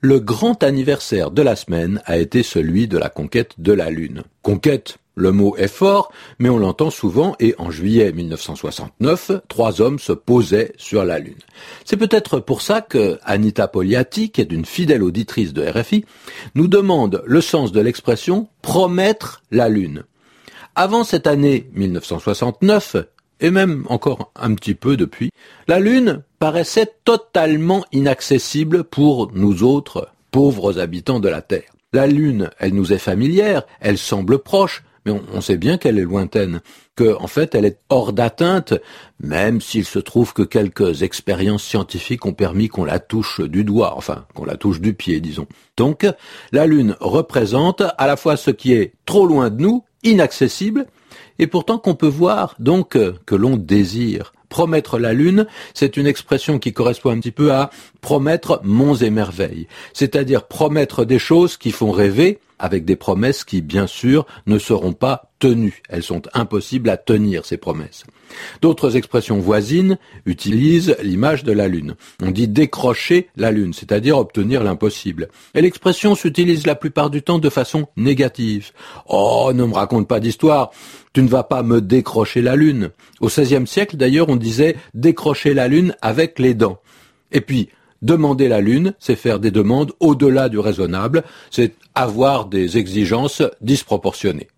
le grand anniversaire de la semaine a été celui de la conquête de la Lune. Conquête, le mot est fort, mais on l'entend souvent et en juillet 1969, trois hommes se posaient sur la Lune. C'est peut-être pour ça que Anita Poliati, qui est une fidèle auditrice de RFI, nous demande le sens de l'expression promettre la Lune. Avant cette année 1969, et même encore un petit peu depuis, la Lune paraissait totalement inaccessible pour nous autres, pauvres habitants de la Terre. La Lune, elle nous est familière, elle semble proche, mais on, sait bien qu'elle est lointaine, que en fait elle est hors d'atteinte, même s'il se trouve que quelques expériences scientifiques ont permis qu'on la touche du doigt, enfin qu'on la touche du pied, disons. Donc la Lune représente à la fois ce qui est trop loin de nous, inaccessible, et pourtant qu'on peut voir donc euh, que l'on désire. Promettre la lune, c'est une expression qui correspond un petit peu à promettre monts et merveilles, c'est-à-dire promettre des choses qui font rêver, avec des promesses qui, bien sûr, ne seront pas tenues. Elles sont impossibles à tenir, ces promesses. D'autres expressions voisines utilisent l'image de la Lune. On dit décrocher la Lune, c'est-à-dire obtenir l'impossible. Et l'expression s'utilise la plupart du temps de façon négative. Oh, ne me raconte pas d'histoire. Tu ne vas pas me décrocher la Lune. Au XVIe siècle, d'ailleurs, on disait décrocher la Lune avec les dents. Et puis, Demander la Lune, c'est faire des demandes au-delà du raisonnable, c'est avoir des exigences disproportionnées.